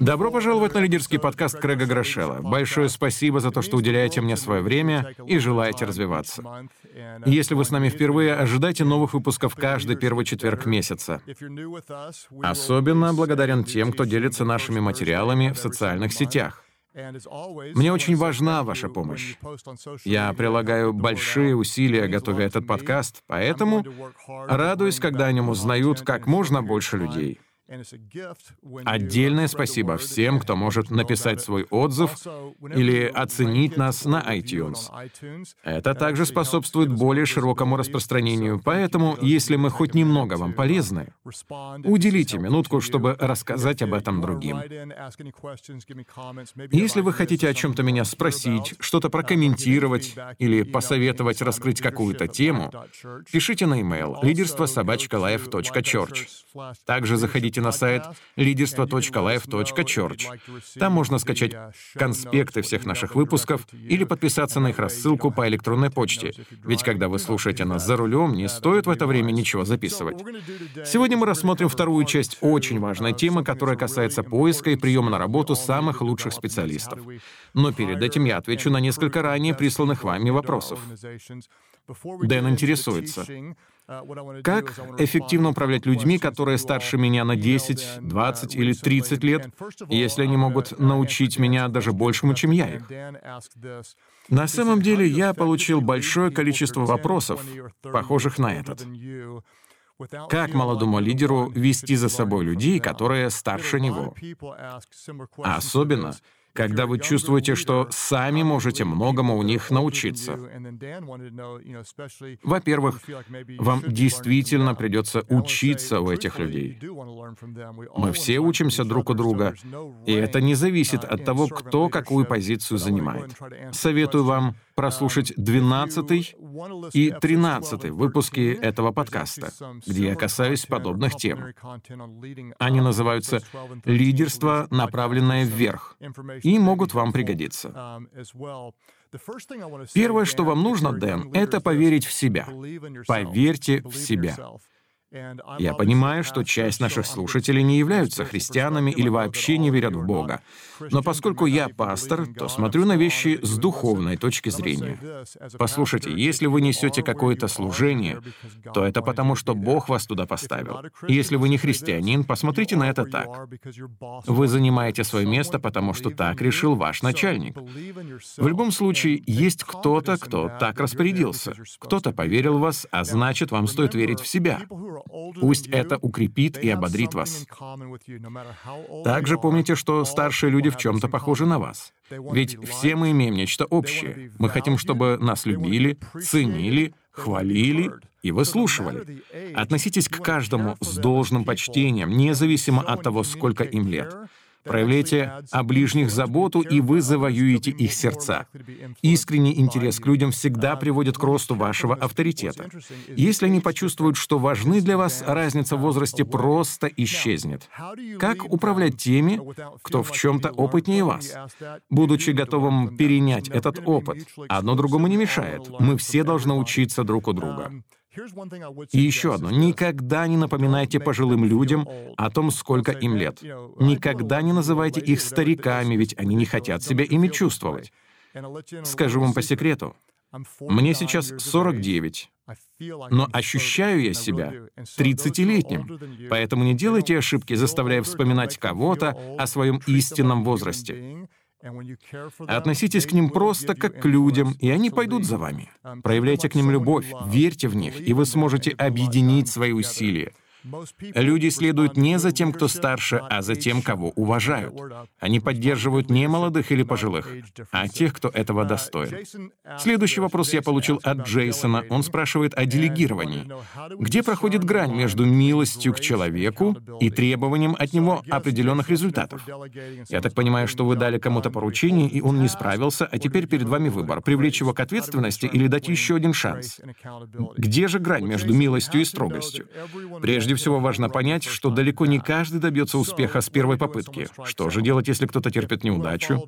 Добро пожаловать на лидерский подкаст Крэга Грошела. Большое спасибо за то, что уделяете мне свое время и желаете развиваться. Если вы с нами впервые, ожидайте новых выпусков каждый первый четверг месяца. Особенно благодарен тем, кто делится нашими материалами в социальных сетях. Мне очень важна ваша помощь. Я прилагаю большие усилия, готовя этот подкаст, поэтому радуюсь, когда о нем узнают как можно больше людей. Отдельное спасибо всем, кто может написать свой отзыв или оценить нас на iTunes. Это также способствует более широкому распространению, поэтому, если мы хоть немного вам полезны, уделите минутку, чтобы рассказать об этом другим. Если вы хотите о чем-то меня спросить, что-то прокомментировать или посоветовать раскрыть какую-то тему, пишите на e-mail лидерство Также заходите заходите на сайт лидерство.life.church. Там можно скачать конспекты всех наших выпусков или подписаться на их рассылку по электронной почте. Ведь когда вы слушаете нас за рулем, не стоит в это время ничего записывать. Сегодня мы рассмотрим вторую часть очень важной темы, которая касается поиска и приема на работу самых лучших специалистов. Но перед этим я отвечу на несколько ранее присланных вами вопросов. Дэн интересуется, как эффективно управлять людьми, которые старше меня на 10, 20 или 30 лет, если они могут научить меня даже большему, чем я их? На самом деле я получил большое количество вопросов, похожих на этот. Как молодому лидеру вести за собой людей, которые старше него? А особенно, когда вы чувствуете, что сами можете многому у них научиться. Во-первых, вам действительно придется учиться у этих людей. Мы все учимся друг у друга, и это не зависит от того, кто какую позицию занимает. Советую вам прослушать 12 и 13 выпуски этого подкаста, где я касаюсь подобных тем. Они называются «Лидерство, направленное вверх» и могут вам пригодиться. Первое, что вам нужно, Дэн, это поверить в себя. Поверьте в себя. Я понимаю, что часть наших слушателей не являются христианами или вообще не верят в Бога. Но поскольку я пастор, то смотрю на вещи с духовной точки зрения. Послушайте, если вы несете какое-то служение, то это потому, что Бог вас туда поставил. Если вы не христианин, посмотрите на это так. Вы занимаете свое место, потому что так решил ваш начальник. В любом случае, есть кто-то, кто так распорядился. Кто-то поверил в вас, а значит, вам стоит верить в себя. Пусть это укрепит и ободрит вас. Также помните, что старшие люди в чем-то похожи на вас. Ведь все мы имеем нечто общее. Мы хотим, чтобы нас любили, ценили, хвалили и выслушивали. Относитесь к каждому с должным почтением, независимо от того, сколько им лет. Проявляйте о ближних заботу, и вы завоюете их сердца. Искренний интерес к людям всегда приводит к росту вашего авторитета. Если они почувствуют, что важны для вас, разница в возрасте просто исчезнет. Как управлять теми, кто в чем-то опытнее вас? Будучи готовым перенять этот опыт, одно другому не мешает. Мы все должны учиться друг у друга. И еще одно. Никогда не напоминайте пожилым людям о том, сколько им лет. Никогда не называйте их стариками, ведь они не хотят себя ими чувствовать. Скажу вам по секрету. Мне сейчас 49, но ощущаю я себя 30-летним. Поэтому не делайте ошибки, заставляя вспоминать кого-то о своем истинном возрасте. Относитесь к ним просто как к людям, и они пойдут за вами. Проявляйте к ним любовь, верьте в них, и вы сможете объединить свои усилия. Люди следуют не за тем, кто старше, а за тем, кого уважают. Они поддерживают не молодых или пожилых, а тех, кто этого достоин. Следующий вопрос я получил от Джейсона. Он спрашивает о делегировании. Где проходит грань между милостью к человеку и требованием от него определенных результатов? Я так понимаю, что вы дали кому-то поручение, и он не справился, а теперь перед вами выбор — привлечь его к ответственности или дать еще один шанс. Где же грань между милостью и строгостью? Прежде всего важно понять, что далеко не каждый добьется успеха с первой попытки. Что же делать, если кто-то терпит неудачу?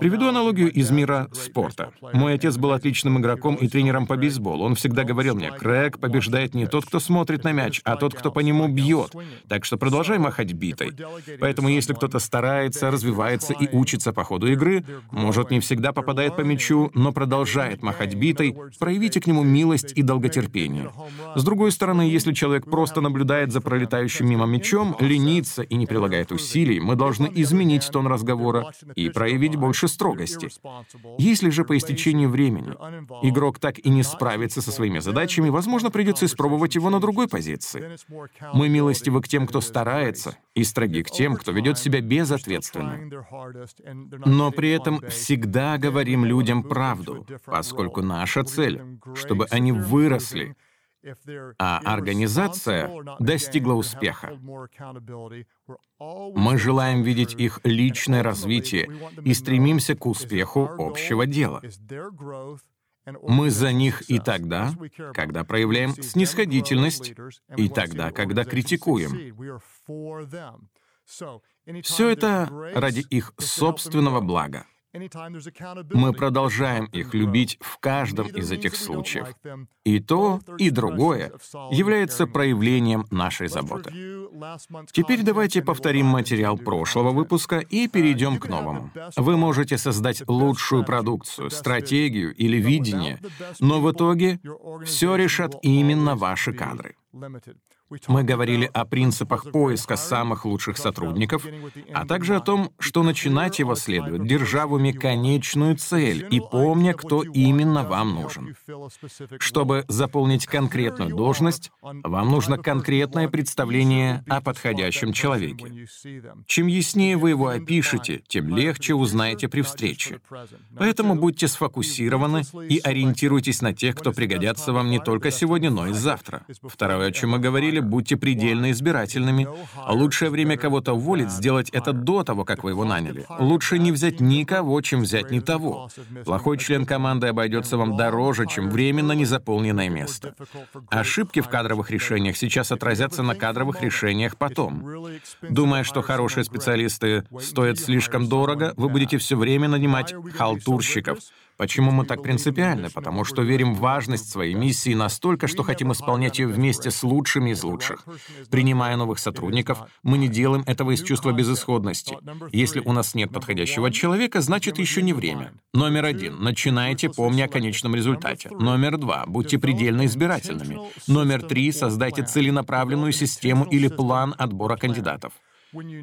Приведу аналогию из мира спорта. Мой отец был отличным игроком и тренером по бейсболу. Он всегда говорил мне, Крэг побеждает не тот, кто смотрит на мяч, а тот, кто по нему бьет. Так что продолжай махать битой. Поэтому если кто-то старается, развивается и учится по ходу игры, может, не всегда попадает по мячу, но продолжает махать битой, проявите к нему милость и долготерпение. С другой стороны, если человек просто наблюдает за пролетающим мимо мячом, ленится и не прилагает усилий, мы должны изменить тон разговора и проявить больше строгости. Если же по истечении времени игрок так и не справится со своими задачами, возможно, придется испробовать его на другой позиции. Мы милостивы к тем, кто старается, и строги к тем, кто ведет себя безответственно. Но при этом всегда говорим людям правду, поскольку наша цель, чтобы они выросли, а организация достигла успеха. Мы желаем видеть их личное развитие и стремимся к успеху общего дела. Мы за них и тогда, когда проявляем снисходительность, и тогда, когда критикуем. Все это ради их собственного блага. Мы продолжаем их любить в каждом из этих случаев. И то, и другое является проявлением нашей заботы. Теперь давайте повторим материал прошлого выпуска и перейдем к новому. Вы можете создать лучшую продукцию, стратегию или видение, но в итоге все решат именно ваши кадры. Мы говорили о принципах поиска самых лучших сотрудников, а также о том, что начинать его следует, держа в уме конечную цель и помня, кто именно вам нужен. Чтобы заполнить конкретную должность, вам нужно конкретное представление о подходящем человеке. Чем яснее вы его опишете, тем легче узнаете при встрече. Поэтому будьте сфокусированы и ориентируйтесь на тех, кто пригодятся вам не только сегодня, но и завтра. Второе, о чем мы говорили, будьте предельно избирательными. Лучшее время кого-то уволить, сделать это до того, как вы его наняли. Лучше не взять никого, чем взять не того. Плохой член команды обойдется вам дороже, чем временно незаполненное место. Ошибки в кадровых решениях сейчас отразятся на кадровых решениях потом. Думая, что хорошие специалисты стоят слишком дорого, вы будете все время нанимать халтурщиков, Почему мы так принципиальны? Потому что верим в важность своей миссии настолько, что хотим исполнять ее вместе с лучшими из лучших. Принимая новых сотрудников, мы не делаем этого из чувства безысходности. Если у нас нет подходящего человека, значит еще не время. Номер один. Начинайте, помня о конечном результате. Номер два. Будьте предельно избирательными. Номер три. Создайте целенаправленную систему или план отбора кандидатов.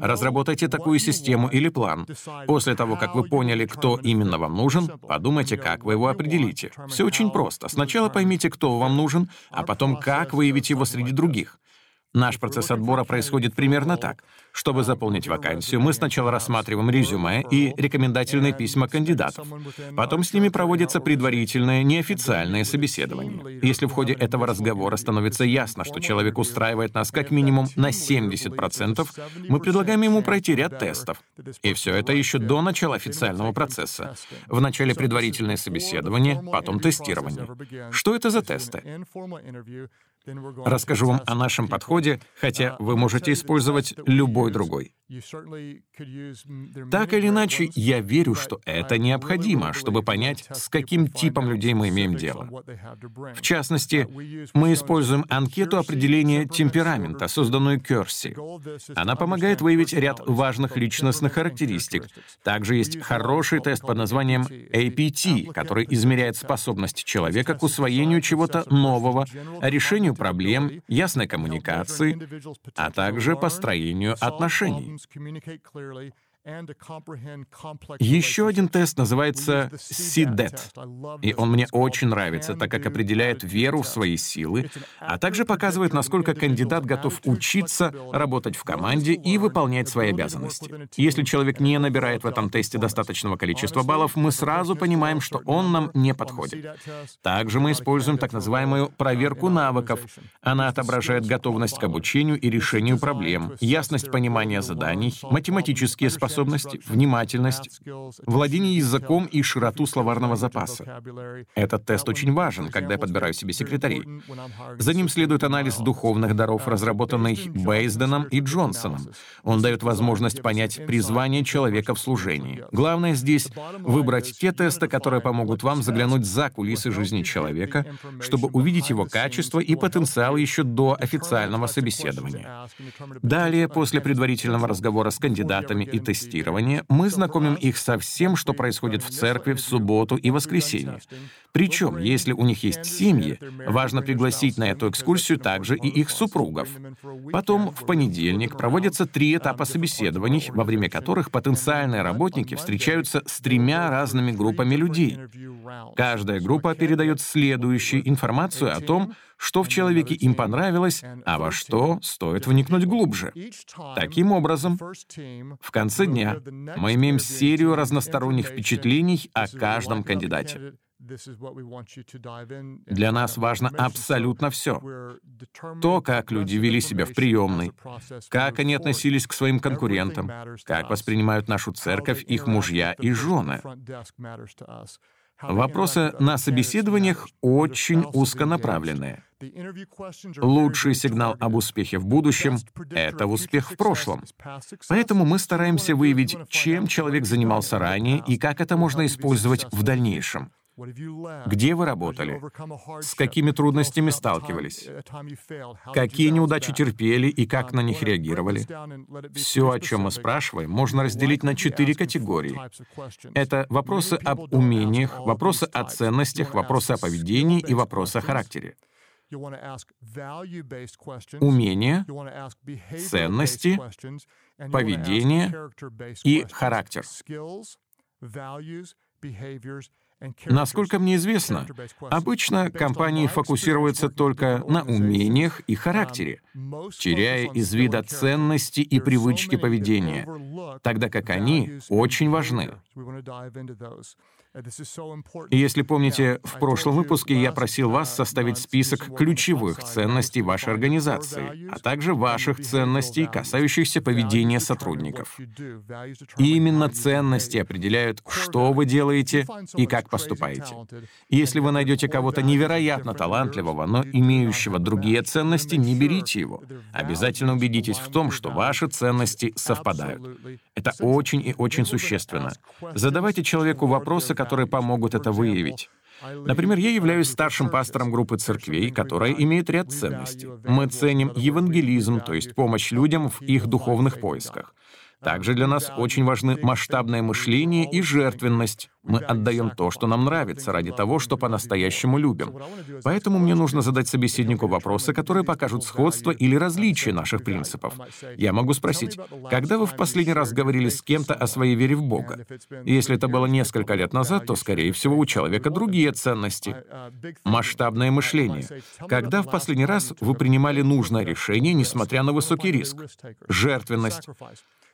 Разработайте такую систему или план. После того, как вы поняли, кто именно вам нужен, подумайте, как вы его определите. Все очень просто. Сначала поймите, кто вам нужен, а потом, как выявить его среди других. Наш процесс отбора происходит примерно так. Чтобы заполнить вакансию, мы сначала рассматриваем резюме и рекомендательные письма кандидатов. Потом с ними проводится предварительное, неофициальное собеседование. Если в ходе этого разговора становится ясно, что человек устраивает нас как минимум на 70%, мы предлагаем ему пройти ряд тестов. И все это еще до начала официального процесса. Вначале предварительное собеседование, потом тестирование. Что это за тесты? Расскажу вам о нашем подходе, хотя вы можете использовать любой другой. Так или иначе, я верю, что это необходимо, чтобы понять, с каким типом людей мы имеем дело. В частности, мы используем анкету определения темперамента, созданную Керси. Она помогает выявить ряд важных личностных характеристик. Также есть хороший тест под названием APT, который измеряет способность человека к усвоению чего-то нового, решению проблем, ясной коммуникации, а также построению отношений. communicate clearly, Еще один тест называется CDET, и он мне очень нравится, так как определяет веру в свои силы, а также показывает, насколько кандидат готов учиться, работать в команде и выполнять свои обязанности. Если человек не набирает в этом тесте достаточного количества баллов, мы сразу понимаем, что он нам не подходит. Также мы используем так называемую проверку навыков. Она отображает готовность к обучению и решению проблем, ясность понимания заданий, математические способности, способности, внимательность, владение языком и широту словарного запаса. Этот тест очень важен, когда я подбираю себе секретарей. За ним следует анализ духовных даров, разработанный Бейсденом и Джонсоном. Он дает возможность понять призвание человека в служении. Главное здесь — выбрать те тесты, которые помогут вам заглянуть за кулисы жизни человека, чтобы увидеть его качество и потенциал еще до официального собеседования. Далее, после предварительного разговора с кандидатами и тестирования, мы знакомим их со всем, что происходит в церкви в субботу и воскресенье. Причем, если у них есть семьи, важно пригласить на эту экскурсию также и их супругов. Потом в понедельник проводятся три этапа собеседований, во время которых потенциальные работники встречаются с тремя разными группами людей. Каждая группа передает следующую информацию о том, что в человеке им понравилось, а во что стоит вникнуть глубже. Таким образом, в конце дня мы имеем серию разносторонних впечатлений о каждом кандидате. Для нас важно абсолютно все. То, как люди вели себя в приемной, как они относились к своим конкурентам, как воспринимают нашу церковь их мужья и жены. Вопросы на собеседованиях очень узконаправленные. Лучший сигнал об успехе в будущем — это успех в прошлом. Поэтому мы стараемся выявить, чем человек занимался ранее и как это можно использовать в дальнейшем. Где вы работали? С какими трудностями сталкивались? Какие неудачи терпели и как на них реагировали? Все, о чем мы спрашиваем, можно разделить на четыре категории. Это вопросы об умениях, вопросы о ценностях, вопросы о поведении и вопросы о характере. Умения, ценности, поведение и характер. Насколько мне известно, обычно компании фокусируются только на умениях и характере, теряя из вида ценности и привычки поведения, тогда как они очень важны. И если помните, в прошлом выпуске я просил вас составить список ключевых ценностей вашей организации, а также ваших ценностей, касающихся поведения сотрудников. И именно ценности определяют, что вы делаете и как поступаете. Если вы найдете кого-то невероятно талантливого, но имеющего другие ценности, не берите его. Обязательно убедитесь в том, что ваши ценности совпадают. Это очень и очень существенно. Задавайте человеку вопросы, которые помогут это выявить. Например, я являюсь старшим пастором группы церквей, которая имеет ряд ценностей. Мы ценим евангелизм, то есть помощь людям в их духовных поисках. Также для нас очень важны масштабное мышление и жертвенность. Мы отдаем то, что нам нравится, ради того, что по-настоящему любим. Поэтому мне нужно задать собеседнику вопросы, которые покажут сходство или различие наших принципов. Я могу спросить, когда вы в последний раз говорили с кем-то о своей вере в Бога? Если это было несколько лет назад, то, скорее всего, у человека другие ценности. Масштабное мышление. Когда в последний раз вы принимали нужное решение, несмотря на высокий риск? Жертвенность.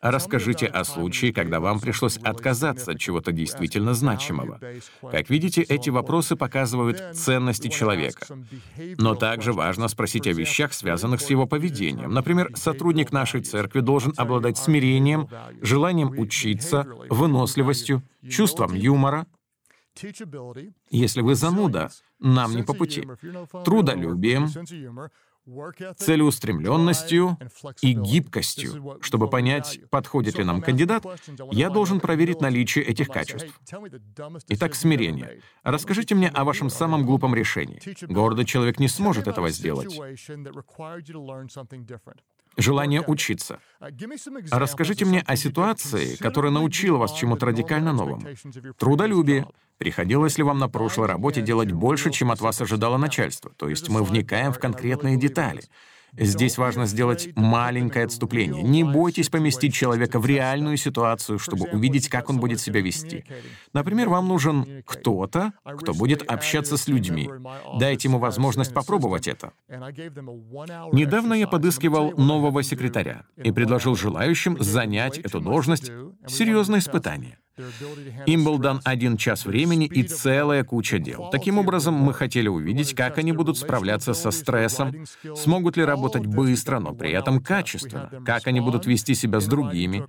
Расскажите о случае, когда вам пришлось отказаться от чего-то действительно значимого. Как видите, эти вопросы показывают ценности человека. Но также важно спросить о вещах, связанных с его поведением. Например, сотрудник нашей церкви должен обладать смирением, желанием учиться, выносливостью, чувством юмора, если вы зануда, нам не по пути. Трудолюбием, целеустремленностью и гибкостью. Чтобы понять, подходит ли нам кандидат, я должен проверить наличие этих качеств. Итак, смирение. Расскажите мне о вашем самом глупом решении. Гордый человек не сможет этого сделать. Желание учиться. Расскажите мне о ситуации, которая научила вас чему-то радикально новому. Трудолюбие. Приходилось ли вам на прошлой работе делать больше, чем от вас ожидало начальство? То есть мы вникаем в конкретные детали. Здесь важно сделать маленькое отступление. Не бойтесь поместить человека в реальную ситуацию, чтобы увидеть, как он будет себя вести. Например, вам нужен кто-то, кто будет общаться с людьми. Дайте ему возможность попробовать это. Недавно я подыскивал нового секретаря и предложил желающим занять эту должность серьезное испытание. Им был дан один час времени и целая куча дел. Таким образом, мы хотели увидеть, как они будут справляться со стрессом, смогут ли работать быстро, но при этом качественно, как они будут вести себя с другими,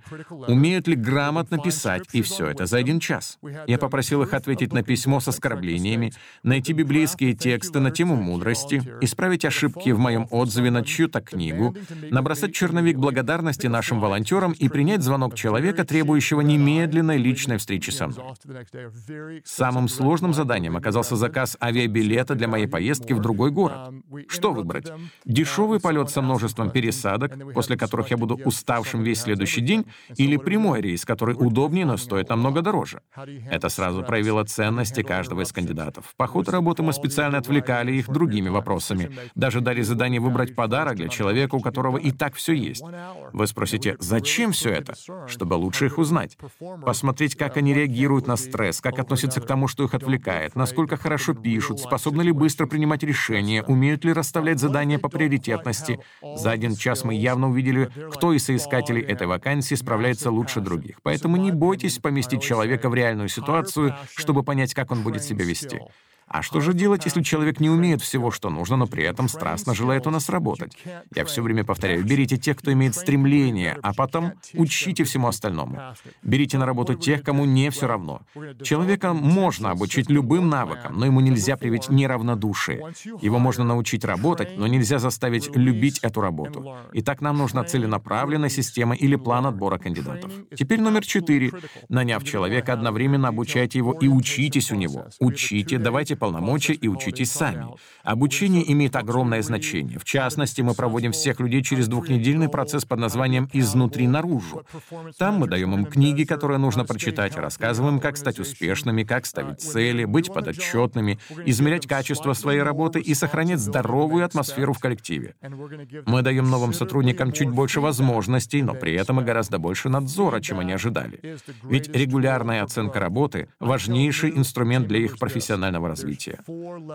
умеют ли грамотно писать, и все это за один час. Я попросил их ответить на письмо с оскорблениями, найти библейские тексты на тему мудрости, исправить ошибки в моем отзыве на чью-то книгу, набросать черновик благодарности нашим волонтерам и принять звонок человека, требующего немедленной личной встречи со мной. Самым сложным заданием оказался заказ авиабилета для моей поездки в другой город. Что выбрать? Дешевый полет со множеством пересадок, после которых я буду уставшим весь следующий день, или прямой рейс, который удобнее, но стоит намного дороже? Это сразу проявило ценности каждого из кандидатов. По ходу работы мы специально отвлекали их другими вопросами. Даже дали задание выбрать подарок для человека, у которого и так все есть. Вы спросите, зачем все это? Чтобы лучше их узнать. Посмотреть, как они реагируют на стресс, как относятся к тому, что их отвлекает, насколько хорошо пишут, способны ли быстро принимать решения, умеют ли расставлять задания по приоритетности. За один час мы явно увидели, кто из соискателей этой вакансии справляется лучше других. Поэтому не бойтесь поместить человека в реальную ситуацию, чтобы понять, как он будет себя вести. А что же делать, если человек не умеет всего, что нужно, но при этом страстно желает у нас работать? Я все время повторяю, берите тех, кто имеет стремление, а потом учите всему остальному. Берите на работу тех, кому не все равно. Человека можно обучить любым навыкам, но ему нельзя привить неравнодушие. Его можно научить работать, но нельзя заставить любить эту работу. Итак, нам нужна целенаправленная система или план отбора кандидатов. Теперь номер четыре. Наняв человека, одновременно обучайте его и учитесь у него. Учите, давайте полномочия и учитесь сами. Обучение имеет огромное значение. В частности, мы проводим всех людей через двухнедельный процесс под названием «Изнутри наружу». Там мы даем им книги, которые нужно прочитать, рассказываем, как стать успешными, как ставить цели, быть подотчетными, измерять качество своей работы и сохранять здоровую атмосферу в коллективе. Мы даем новым сотрудникам чуть больше возможностей, но при этом и гораздо больше надзора, чем они ожидали. Ведь регулярная оценка работы — важнейший инструмент для их профессионального развития развития.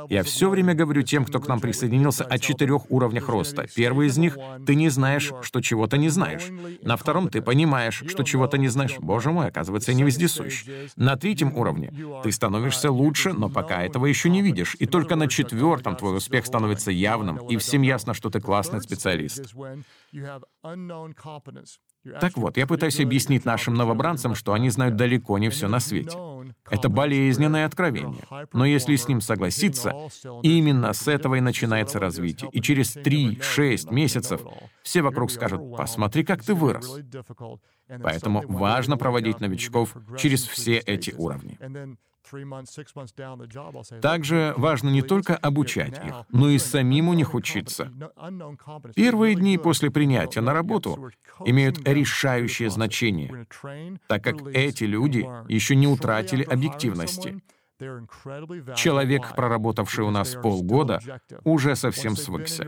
Я все время говорю тем, кто к нам присоединился, о четырех уровнях роста. Первый из них — ты не знаешь, что чего-то не знаешь. На втором — ты понимаешь, что чего-то не знаешь. Боже мой, оказывается, я не вездесущ. На третьем уровне ты становишься лучше, но пока этого еще не видишь. И только на четвертом твой успех становится явным, и всем ясно, что ты классный специалист. Так вот, я пытаюсь объяснить нашим новобранцам, что они знают далеко не все на свете. Это болезненное откровение. Но если с ним согласиться, именно с этого и начинается развитие. И через 3-6 месяцев все вокруг скажут, посмотри, как ты вырос. Поэтому важно проводить новичков через все эти уровни. Также важно не только обучать их, но и самим у них учиться. Первые дни после принятия на работу имеют решающее значение, так как эти люди еще не утратили объективности. Человек, проработавший у нас полгода, уже совсем свыкся.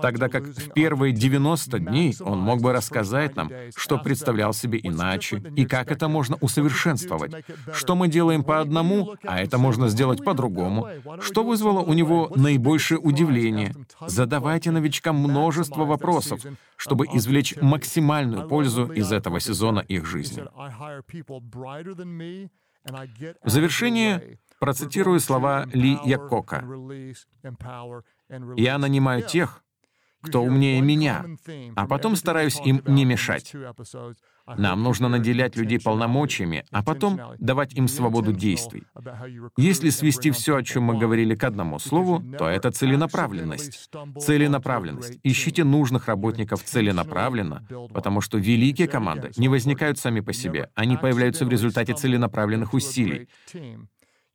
Тогда как в первые 90 дней он мог бы рассказать нам, что представлял себе иначе, и как это можно усовершенствовать, что мы делаем по одному, а это можно сделать по-другому, что вызвало у него наибольшее удивление. Задавайте новичкам множество вопросов, чтобы извлечь максимальную пользу из этого сезона их жизни. В завершение процитирую слова Ли Якока. «Я нанимаю тех, кто умнее меня, а потом стараюсь им не мешать. Нам нужно наделять людей полномочиями, а потом давать им свободу действий. Если свести все, о чем мы говорили, к одному слову, то это целенаправленность. Целенаправленность. Ищите нужных работников целенаправленно, потому что великие команды не возникают сами по себе, они появляются в результате целенаправленных усилий.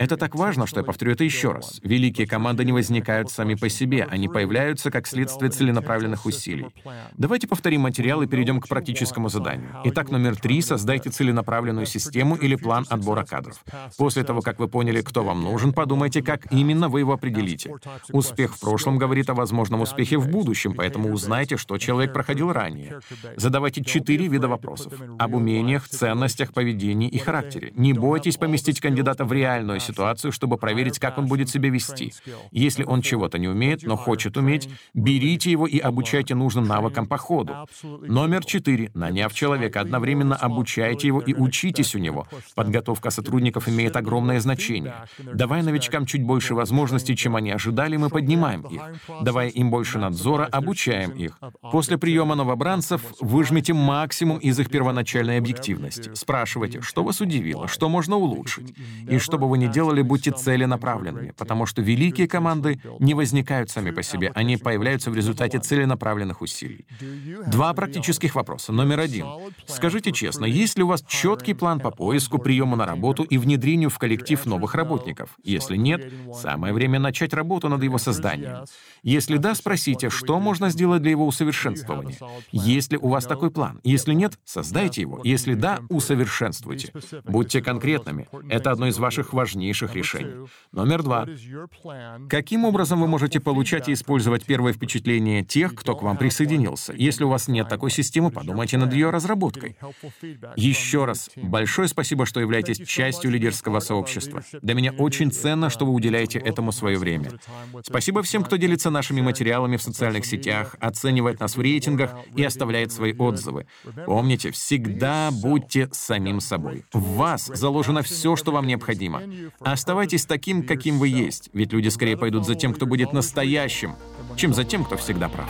Это так важно, что я повторю это еще раз. Великие команды не возникают сами по себе, они появляются как следствие целенаправленных усилий. Давайте повторим материал и перейдем к практическому заданию. Итак, номер три — создайте целенаправленную систему или план отбора кадров. После того, как вы поняли, кто вам нужен, подумайте, как именно вы его определите. Успех в прошлом говорит о возможном успехе в будущем, поэтому узнайте, что человек проходил ранее. Задавайте четыре вида вопросов. Об умениях, ценностях, поведении и характере. Не бойтесь поместить кандидата в реальную ситуацию, ситуацию, чтобы проверить, как он будет себя вести. Если он чего-то не умеет, но хочет уметь, берите его и обучайте нужным навыкам по ходу. Номер четыре. Наняв человека, одновременно обучайте его и учитесь у него. Подготовка сотрудников имеет огромное значение. Давая новичкам чуть больше возможностей, чем они ожидали, мы поднимаем их. Давая им больше надзора, обучаем их. После приема новобранцев выжмите максимум из их первоначальной объективности. Спрашивайте, что вас удивило, что можно улучшить. И что бы вы ни делали, будьте целенаправленными, потому что великие команды не возникают сами по себе, они появляются в результате целенаправленных усилий. Два практических вопроса. Номер один. Скажите честно, есть ли у вас четкий план по поиску, приему на работу и внедрению в коллектив новых работников? Если нет, самое время начать работу над его созданием. Если да, спросите, что можно сделать для его усовершенствования. Есть ли у вас такой план? Если нет, создайте его. Если да, усовершенствуйте. Будьте конкретными. Это одно из ваших важнейших решений. Номер два. Каким образом вы можете получать и использовать первое впечатление тех, кто к вам присоединился? Если у вас нет такой системы, подумайте над ее разработкой. Еще раз, большое спасибо, что являетесь частью лидерского сообщества. Для меня очень ценно, что вы уделяете этому свое время. Спасибо всем, кто делится нашими материалами в социальных сетях, оценивает нас в рейтингах и оставляет свои отзывы. Помните, всегда будьте самим собой. В вас заложено все, что вам необходимо. Оставайтесь таким, каким вы есть, ведь люди скорее пойдут за тем, кто будет настоящим, чем за тем, кто всегда прав.